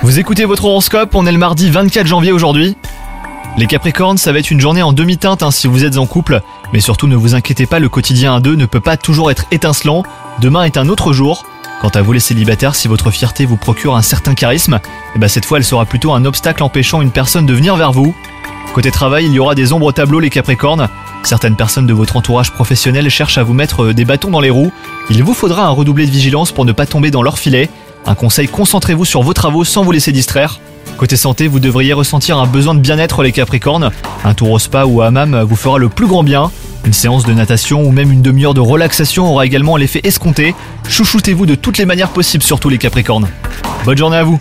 Vous écoutez votre horoscope, on est le mardi 24 janvier aujourd'hui. Les Capricornes, ça va être une journée en demi-teinte hein, si vous êtes en couple, mais surtout ne vous inquiétez pas, le quotidien à deux ne peut pas toujours être étincelant. Demain est un autre jour. Quant à vous les célibataires, si votre fierté vous procure un certain charisme, eh ben cette fois elle sera plutôt un obstacle empêchant une personne de venir vers vous. Côté travail, il y aura des ombres au tableau les Capricornes. Certaines personnes de votre entourage professionnel cherchent à vous mettre euh, des bâtons dans les roues. Il vous faudra un redoubler de vigilance pour ne pas tomber dans leur filet. Un conseil, concentrez-vous sur vos travaux sans vous laisser distraire. Côté santé, vous devriez ressentir un besoin de bien-être les Capricornes. Un tour au spa ou à hammam vous fera le plus grand bien. Une séance de natation ou même une demi-heure de relaxation aura également l'effet escompté. Chouchoutez-vous de toutes les manières possibles, surtout les Capricornes. Bonne journée à vous